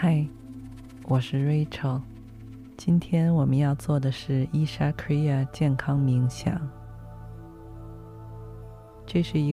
嗨，我是 Rachel。今天我们要做的是伊莎 Kria 健康冥想。这是一。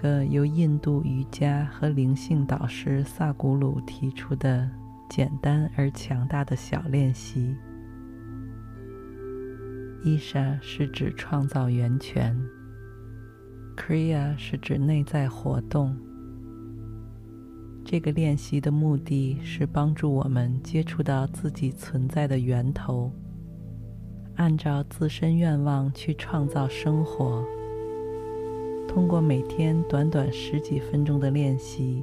个由印度瑜伽和灵性导师萨古鲁提出的简单而强大的小练习。伊莎是指创造源泉，Kriya 是指内在活动。这个练习的目的是帮助我们接触到自己存在的源头，按照自身愿望去创造生活。通过每天短短十几分钟的练习，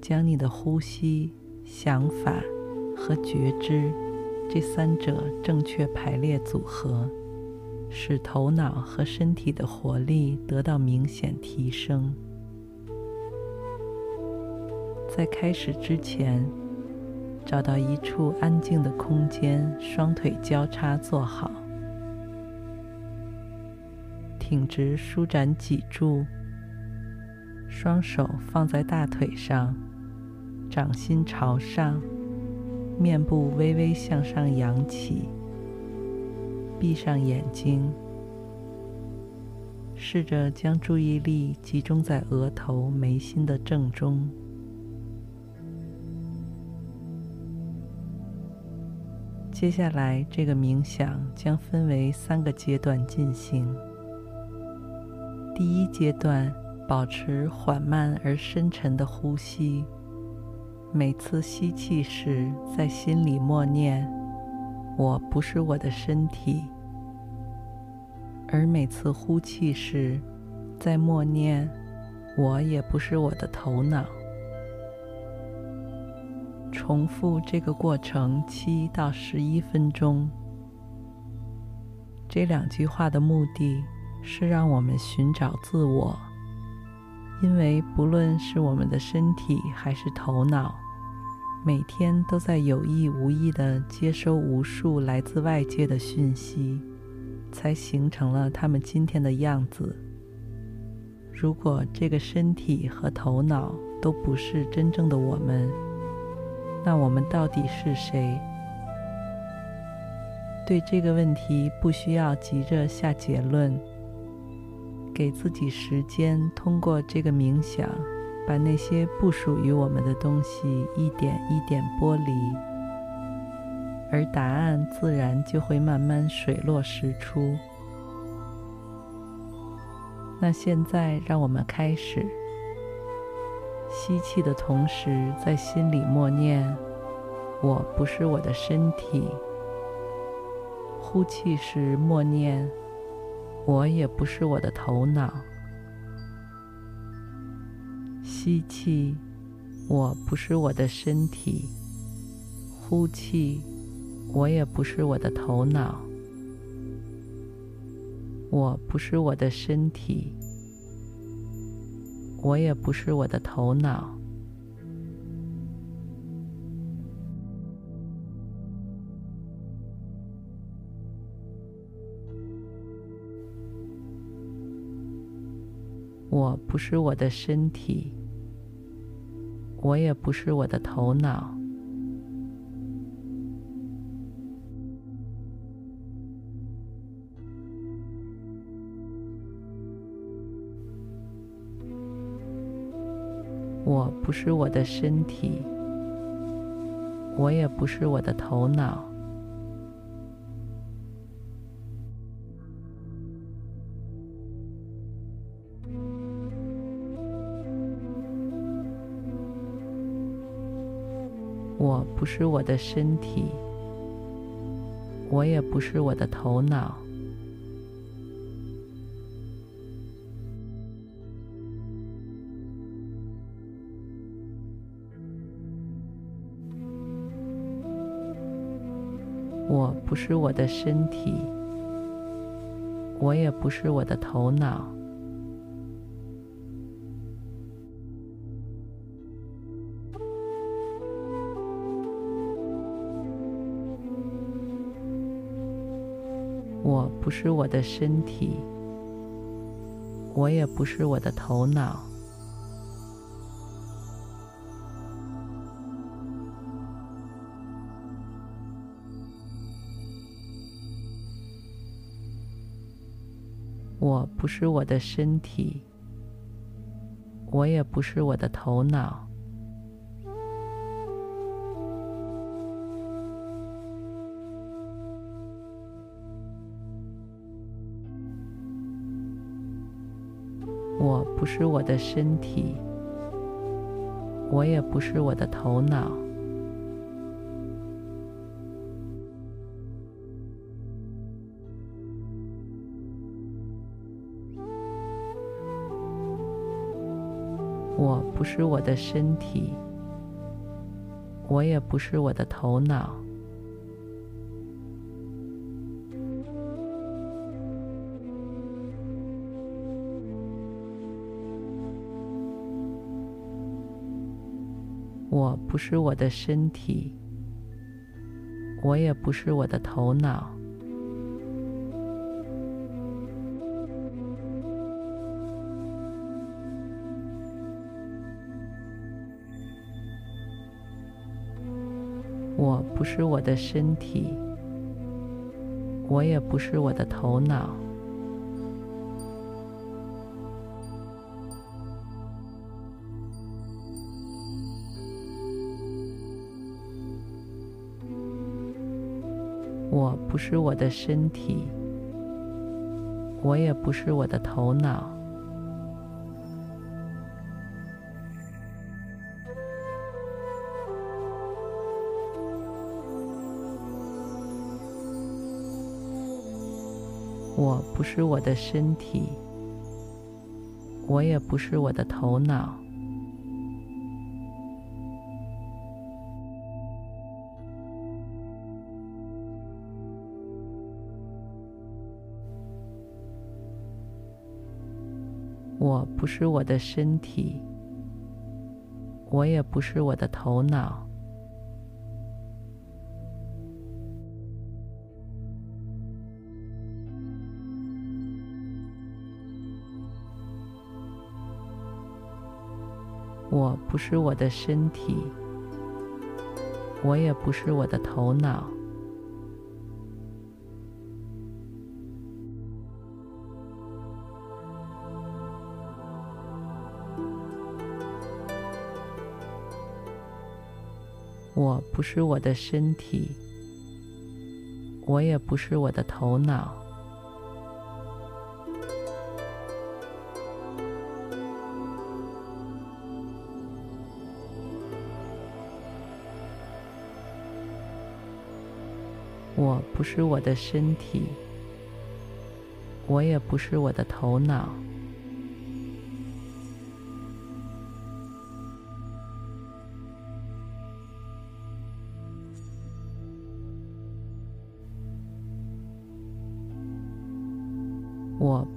将你的呼吸、想法和觉知这三者正确排列组合，使头脑和身体的活力得到明显提升。在开始之前，找到一处安静的空间，双腿交叉坐好。挺直，舒展脊柱，双手放在大腿上，掌心朝上，面部微微向上扬起。闭上眼睛，试着将注意力集中在额头眉心的正中。接下来，这个冥想将分为三个阶段进行。第一阶段，保持缓慢而深沉的呼吸。每次吸气时，在心里默念“我不是我的身体”，而每次呼气时，在默念“我也不是我的头脑”。重复这个过程七到十一分钟。这两句话的目的，是让我们寻找自我，因为不论是我们的身体还是头脑，每天都在有意无意地接收无数来自外界的讯息，才形成了他们今天的样子。如果这个身体和头脑都不是真正的我们，那我们到底是谁？对这个问题，不需要急着下结论。给自己时间，通过这个冥想，把那些不属于我们的东西一点一点剥离，而答案自然就会慢慢水落石出。那现在，让我们开始。吸气的同时，在心里默念：“我不是我的身体。”呼气时，默念。我也不是我的头脑。吸气，我不是我的身体；呼气，我也不是我的头脑。我不是我的身体，我也不是我的头脑。我不是我的身体，我也不是我的头脑。我不是我的身体，我也不是我的头脑。我不是我的身体，我也不是我的头脑。我不是我的身体，我也不是我的头脑。不是我的身体，我也不是我的头脑。我不是我的身体，我也不是我的头脑。是我的身体，我也不是我的头脑。我不是我的身体，我也不是我的头脑。不是我的身体，我也不是我的头脑。我不是我的身体，我也不是我的头脑。不是我的身体，我也不是我的头脑。我不是我的身体，我也不是我的头脑。我不是我的身体，我也不是我的头脑。我不是我的身体，我也不是我的头脑。不是我的身体，我也不是我的头脑。我不是我的身体，我也不是我的头脑。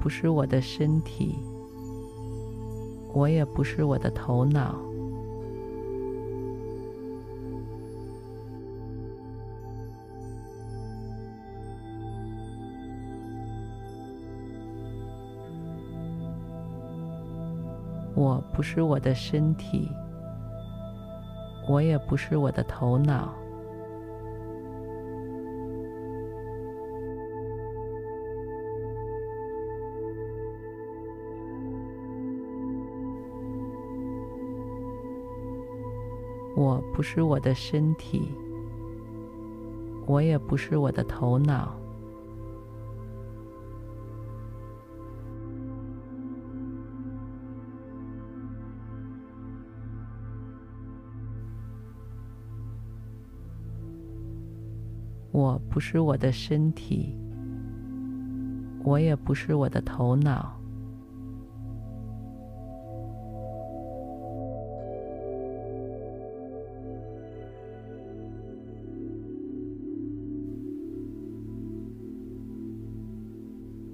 不是我的身体，我也不是我的头脑。我不是我的身体，我也不是我的头脑。不是我的身体，我也不是我的头脑。我不是我的身体，我也不是我的头脑。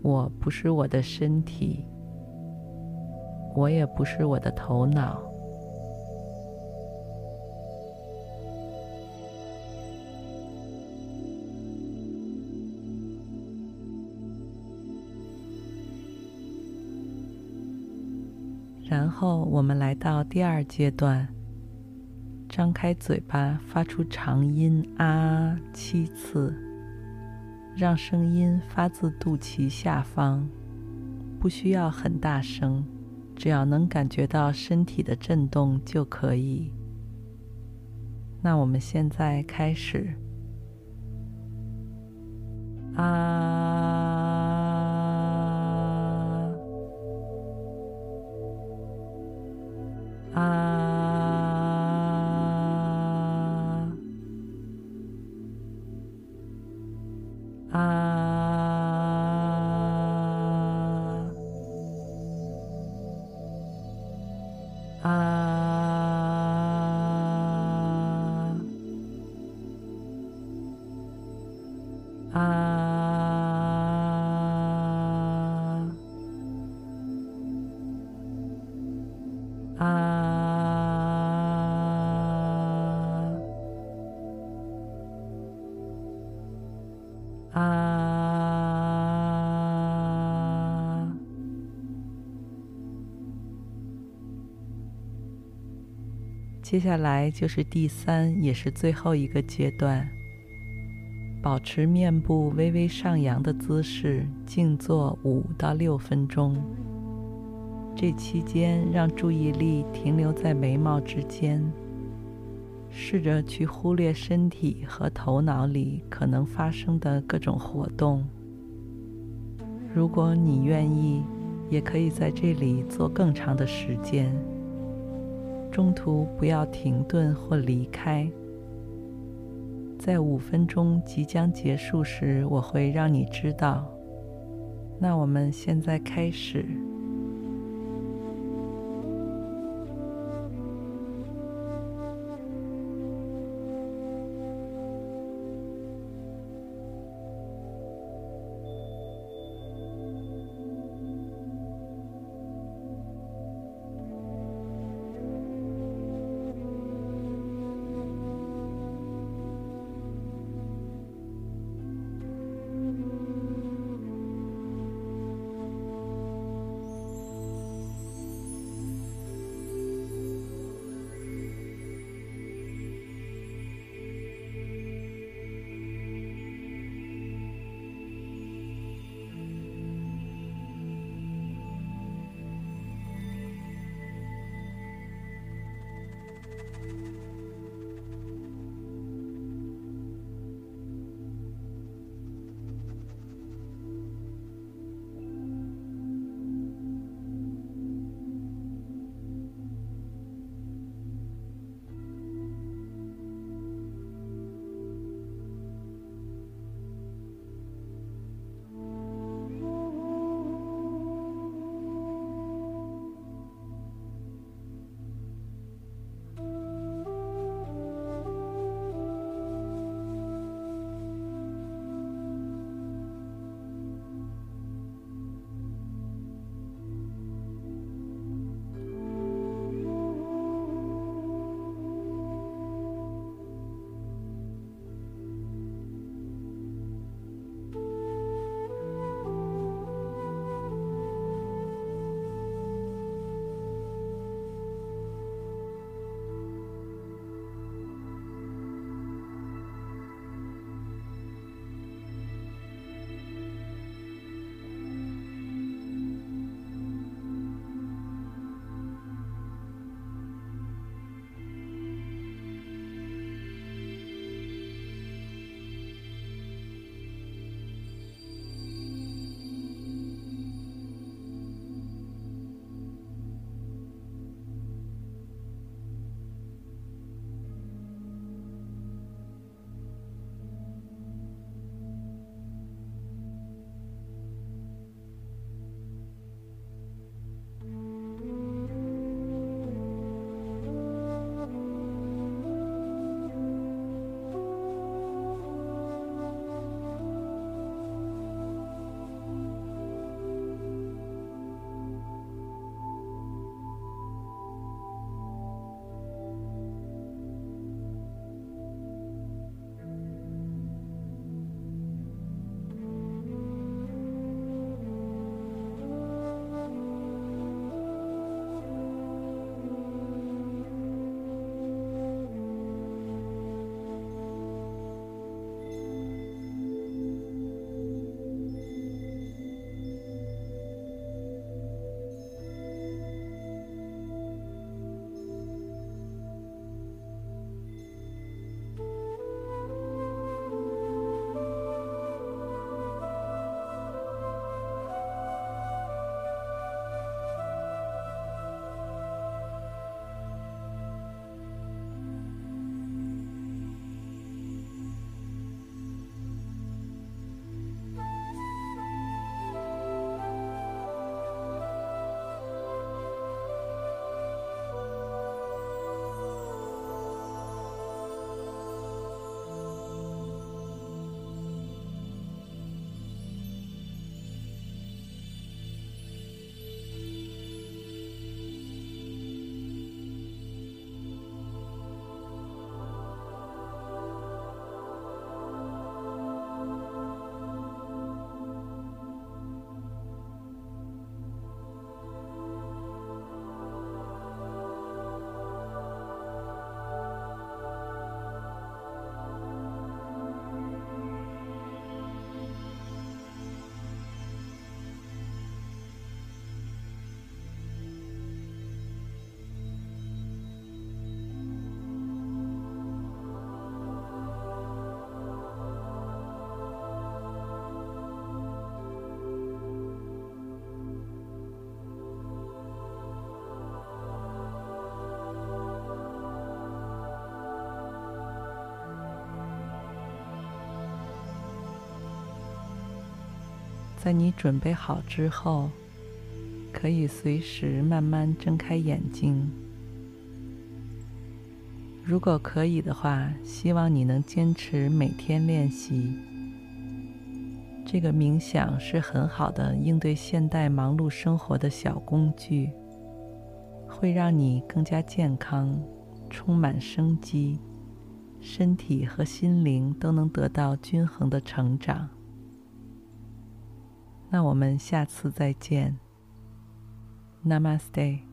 我不是我的身体，我也不是我的头脑。然后我们来到第二阶段，张开嘴巴，发出长音“啊”七次。让声音发自肚脐下方，不需要很大声，只要能感觉到身体的震动就可以。那我们现在开始，啊啊啊啊啊。接下来就是第三，也是最后一个阶段。保持面部微微上扬的姿势，静坐五到六分钟。这期间，让注意力停留在眉毛之间，试着去忽略身体和头脑里可能发生的各种活动。如果你愿意，也可以在这里做更长的时间。中途不要停顿或离开。在五分钟即将结束时，我会让你知道。那我们现在开始。在你准备好之后，可以随时慢慢睁开眼睛。如果可以的话，希望你能坚持每天练习。这个冥想是很好的应对现代忙碌生活的小工具，会让你更加健康，充满生机，身体和心灵都能得到均衡的成长。那我们下次再见。Namaste。